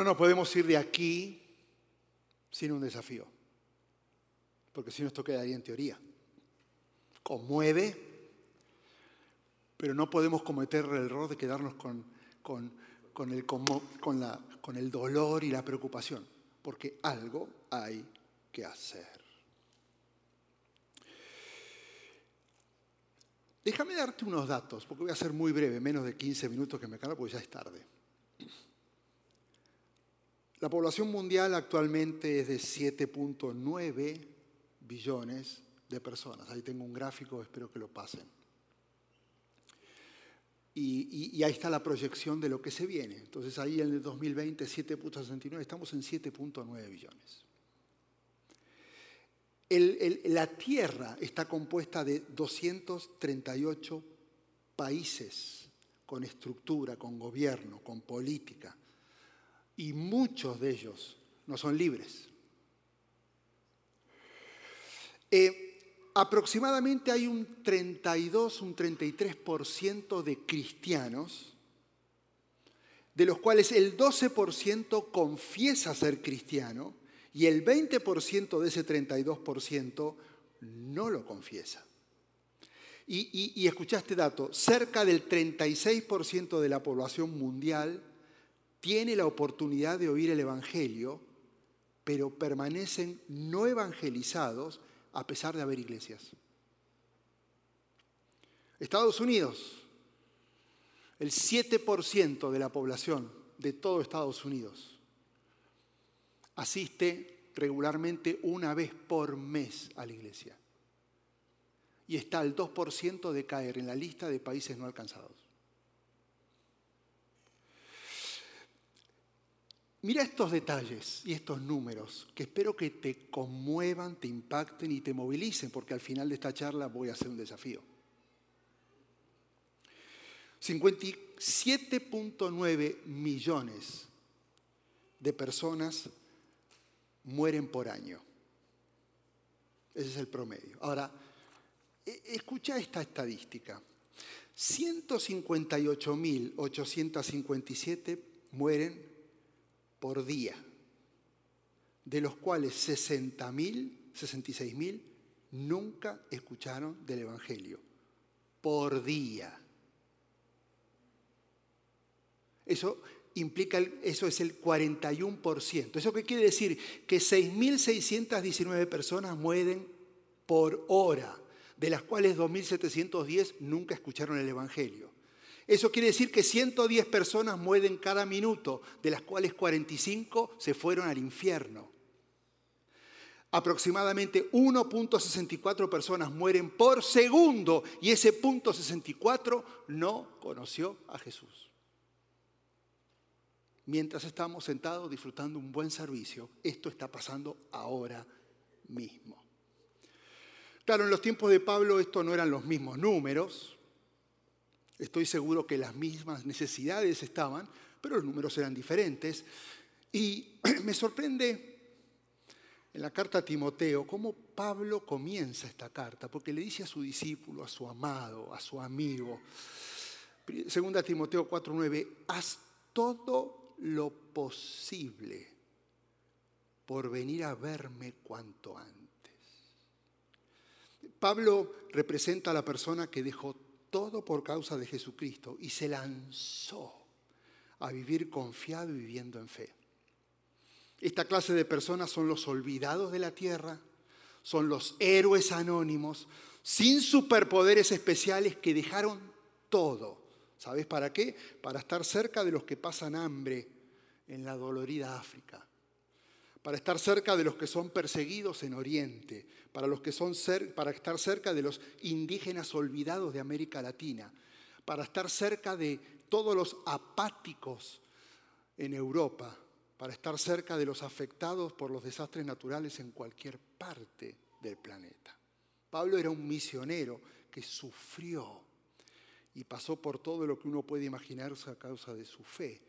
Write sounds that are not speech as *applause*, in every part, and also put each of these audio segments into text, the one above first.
No nos podemos ir de aquí sin un desafío, porque si no esto quedaría en teoría. Conmueve, pero no podemos cometer el error de quedarnos con, con, el, con, la, con el dolor y la preocupación, porque algo hay que hacer. Déjame darte unos datos, porque voy a ser muy breve, menos de 15 minutos que me quedan, porque ya es tarde. La población mundial actualmente es de 7.9 billones de personas. Ahí tengo un gráfico, espero que lo pasen. Y, ahí está la proyección de lo que se viene. Entonces ahí en el 2020 7.69, estamos en 7.9 billones. la Tierra está compuesta de 238 países con estructura, con gobierno, con política y muchos de ellos no son libres. Eh, aproximadamente hay un 32, un 33% de cristianos, de los cuales el 12% confiesa ser cristiano y el 20% de ese 32% no lo confiesa. Y, y, y escuchaste dato, cerca del 36% de la población mundial tiene la oportunidad de oír el Evangelio, pero permanecen no evangelizados a pesar de haber iglesias. Estados Unidos, el 7% de la población de todo Estados Unidos asiste regularmente una vez por mes a la iglesia. Y está al 2% de caer en la lista de países no alcanzados. Mira estos detalles y estos números que espero que te conmuevan, te impacten y te movilicen, porque al final de esta charla voy a hacer un desafío. 57.9 millones de personas mueren por año. Ese es el promedio. Ahora, e, escucha esta estadística. 158.857 mueren por día, de los cuales 60.000, 66.000 nunca escucharon del Evangelio. Por día. Eso implica, eso es el 41%. ¿Eso qué quiere decir? Que 6.619 personas mueren por hora, de las cuales 2.710 nunca escucharon el Evangelio. Eso quiere decir que 110 personas mueren cada minuto, de las cuales 45 se fueron al infierno. Aproximadamente 1.64 personas mueren por segundo y ese punto 64 no conoció a Jesús. Mientras estamos sentados disfrutando un buen servicio, esto está pasando ahora mismo. Claro, en los tiempos de Pablo esto no eran los mismos números, Estoy seguro que las mismas necesidades estaban, pero los números eran diferentes. Y *clears throat* me sorprende en la carta a Timoteo cómo Pablo comienza esta carta, porque le dice a su discípulo, a su amado, a su amigo, segunda Timoteo 4:9, haz todo lo posible por venir a verme cuanto antes. Pablo representa a la persona que dejó todo por causa de Jesucristo y se lanzó a vivir confiado y viviendo en fe. Esta clase de personas son los olvidados de la tierra, son los héroes anónimos, sin superpoderes especiales que dejaron todo. ¿Sabes para qué? Para estar cerca de los que pasan hambre en la dolorida África, para estar cerca de los que son perseguidos en Oriente, para, los que son para estar cerca de los indígenas olvidados de América Latina, para estar cerca de todos los apáticos en Europa, para estar cerca de los afectados por los desastres naturales en cualquier parte del planeta. Pablo era un misionero que sufrió y pasó por todo lo que uno puede imaginarse a causa de su fe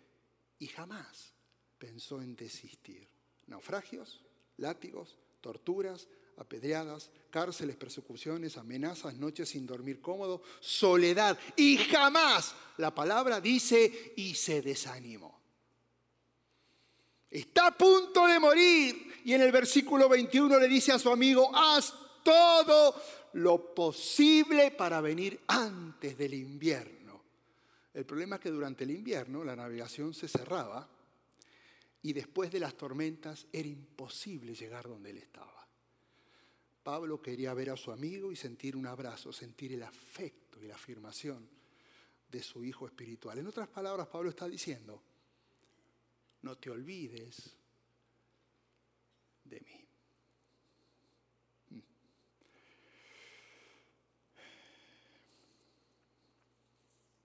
y jamás pensó en desistir naufragios, látigos, torturas, apedreadas, cárceles, persecuciones, amenazas, noches sin dormir cómodo, soledad. Y jamás la palabra dice y se desanimó. Está a punto de morir. Y en el versículo 21 le dice a su amigo, haz todo lo posible para venir antes del invierno. El problema es que durante el invierno la navegación se cerraba y después de las tormentas era imposible llegar donde él estaba. Pablo quería ver a su amigo y sentir un abrazo, sentir el afecto y la afirmación de su hijo espiritual. En otras palabras, Pablo está diciendo, no te olvides de mí.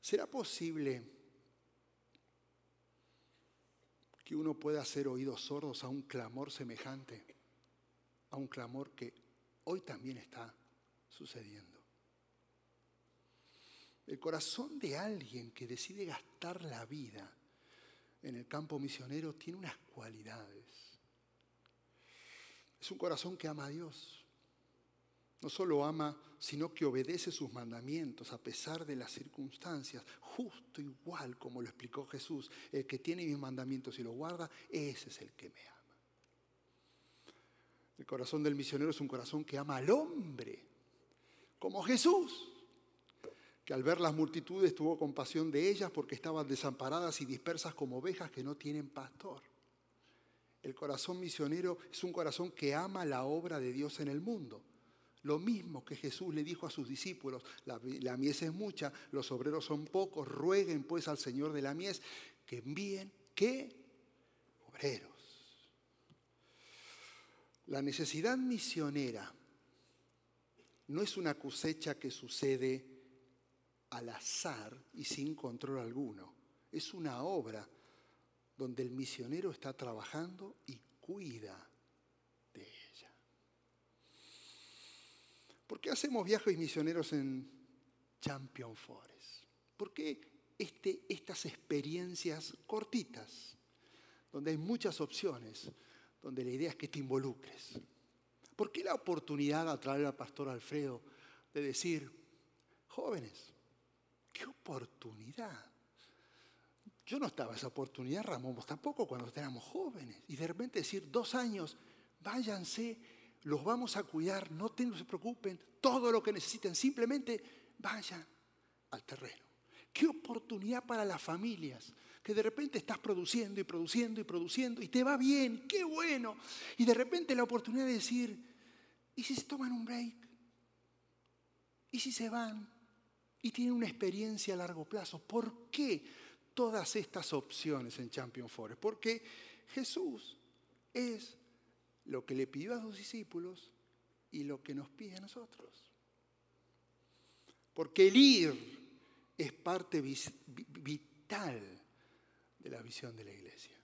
¿Será posible que uno pueda hacer oídos sordos a un clamor semejante? A un clamor que hoy también está sucediendo. El corazón de alguien que decide gastar la vida en el campo misionero tiene unas cualidades. Es un corazón que ama a Dios. No solo ama, sino que obedece sus mandamientos a pesar de las circunstancias, justo igual como lo explicó Jesús. El que tiene mis mandamientos y los guarda, ese es el que me ama. El corazón del misionero es un corazón que ama al hombre, como Jesús, que al ver las multitudes tuvo compasión de ellas porque estaban desamparadas y dispersas como ovejas que no tienen pastor. El corazón misionero es un corazón que ama la obra de Dios en el mundo lo mismo que Jesús le dijo a sus discípulos, la, mies es mucha, los obreros son pocos, rueguen pues al Señor de la mies que envíen, ¿qué? Obreros. La necesidad misionera no es una cosecha que sucede al azar y sin control alguno. Es una obra donde el misionero está trabajando y cuida ¿Por qué hacemos viajes misioneros en Champion Forest? ¿Por qué este, estas experiencias cortitas, donde hay muchas opciones, donde la idea es que te involucres? ¿Por qué la oportunidad a traer al pastor Alfredo de decir, jóvenes, qué oportunidad? Yo no estaba esa oportunidad, Ramón, vos tampoco cuando éramos jóvenes. Y de repente decir, dos años, váyanse los vamos a cuidar, no, se preocupen, todo lo que necesiten, simplemente vayan al terreno. Qué oportunidad para las familias, que de repente estás produciendo y produciendo y produciendo y te va bien, qué bueno. Y de repente la oportunidad de decir, ¿y si se toman un break? ¿Y si se van? Y tienen una experiencia a largo plazo. ¿Por qué todas estas opciones en Champion Forest? Porque Jesús es lo que le pidió a sus discípulos y lo que nos pide a nosotros. Porque el ir es parte vital de la visión de la iglesia.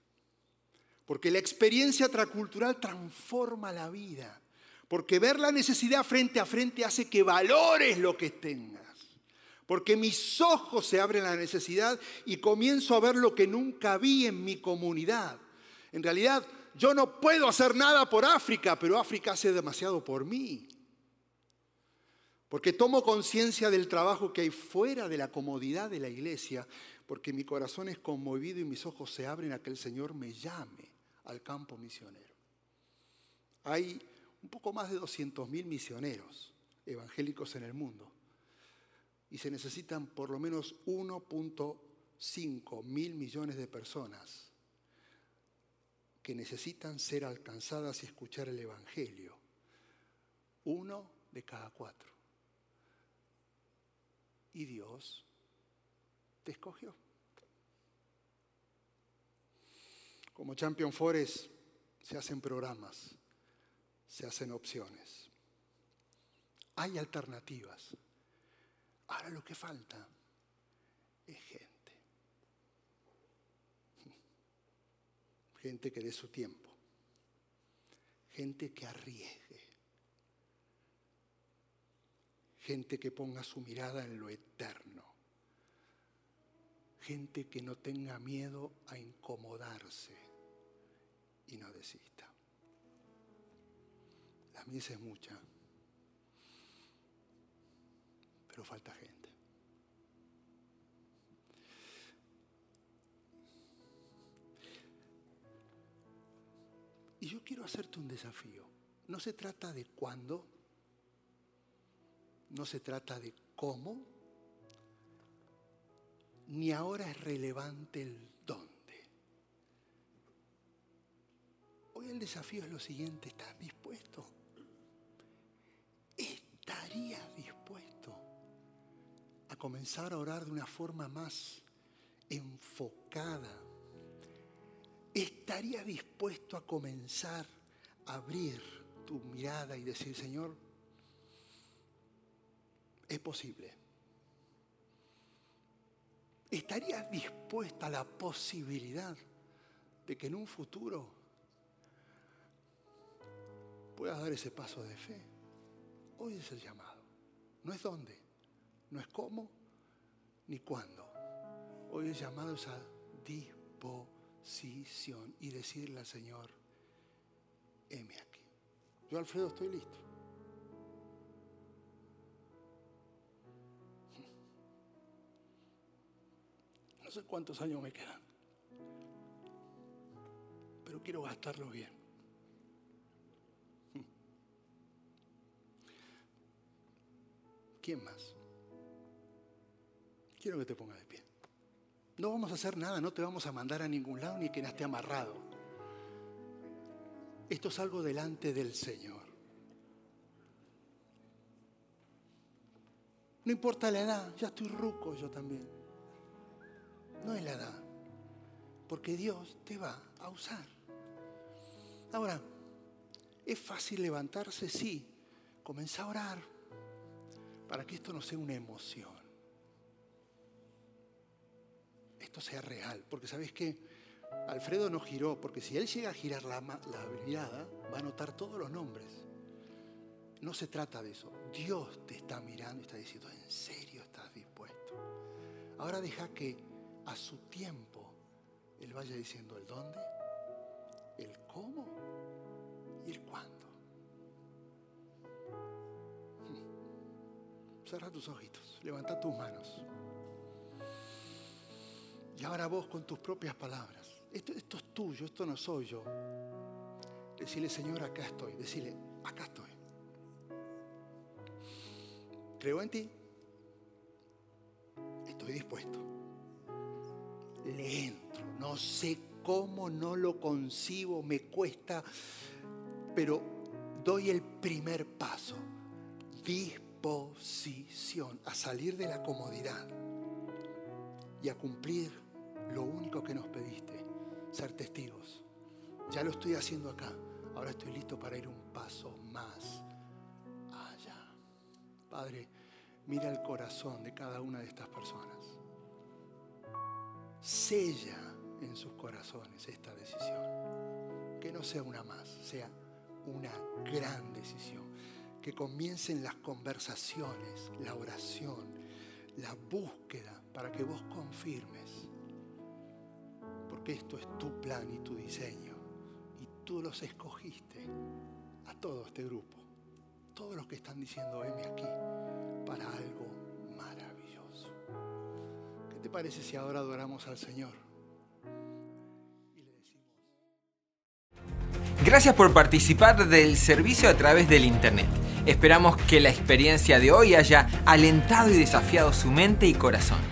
Porque la experiencia transcultural transforma la vida. Porque ver la necesidad frente a frente hace que valores lo que tengas. Porque mis ojos se abren a la necesidad y comienzo a ver lo que nunca vi en mi comunidad. En realidad, yo no puedo hacer nada por África, pero África hace demasiado por mí. Porque tomo conciencia del trabajo que hay fuera de la comodidad de la iglesia, porque mi corazón es conmovido y mis ojos se abren a que el Señor me llame al campo misionero. Hay un poco más de 200.000 misioneros evangélicos en el mundo y se necesitan por lo menos 1.5 mil millones de personas que necesitan ser alcanzadas y escuchar el Evangelio. Uno de cada cuatro. Y Dios te escogió. Como Champion Forest se hacen programas, se hacen opciones. Hay alternativas. Ahora lo que falta es gente. Gente que dé su tiempo, gente que arriesgue, gente que ponga su mirada en lo eterno, gente que no tenga miedo a incomodarse y no desista. La misa es mucha, pero falta gente. Y yo quiero hacerte un desafío. No se trata de cuándo, no se trata de cómo, ni ahora es relevante el dónde. Hoy el desafío es lo siguiente, ¿estás dispuesto? ¿Estarías dispuesto a comenzar a orar de una forma más enfocada? ¿Estarías dispuesto a comenzar a abrir tu mirada y decir, Señor, es posible? ¿Estarías dispuesta a la posibilidad de que en un futuro puedas dar ese paso de fe? Hoy es el llamado. No es dónde, no es cómo, ni cuándo. Hoy el llamado es a disposición y decirle al Señor, heme aquí. Yo, Alfredo, estoy listo. No sé cuántos años me quedan, pero quiero gastarlo bien. ¿Quién más? Quiero que te pongas de pie. No vamos a hacer nada, no te vamos a mandar a ningún lado ni que esté amarrado. Esto es algo delante del Señor. No importa la edad, ya estoy ruco yo también. No es la edad, porque Dios te va a usar. Ahora, ¿es fácil levantarse? Sí. Comienza a orar para que esto no sea una emoción. Esto sea real, porque sabes que Alfredo no giró, porque si él llega a girar la, mirada, va a notar todos los nombres. No se trata de eso. Dios te está mirando y está diciendo, ¿en serio estás dispuesto? Ahora deja que a su tiempo Él vaya diciendo el dónde, el cómo y el cuándo. Cierra tus ojitos, levanta tus manos. Y ahora vos con tus propias palabras. Esto, esto es tuyo, esto no soy yo. Decirle, Señor, acá estoy. Decirle, acá estoy. Creo en ti. Estoy dispuesto. Le entro. No sé cómo, no lo concibo, me cuesta, pero doy el primer paso. Disposición a salir de la comodidad y a cumplir lo único que nos pediste, ser testigos. Ya lo estoy haciendo acá. Ahora estoy listo para ir un paso más allá. Padre, mira el corazón de cada una de estas personas. Sella en sus corazones esta decisión. Que no sea una más, sea una gran decisión. Que comiencen las conversaciones, la oración, la búsqueda para que vos confirmes. Porque esto es tu plan y tu diseño. Y tú los escogiste a todo este grupo. Todos los que están diciendo, heme aquí, para algo maravilloso. ¿Qué te parece si ahora adoramos al Señor? Gracias por participar del servicio a través del Internet. Esperamos que la experiencia de hoy haya alentado y desafiado su mente y corazón.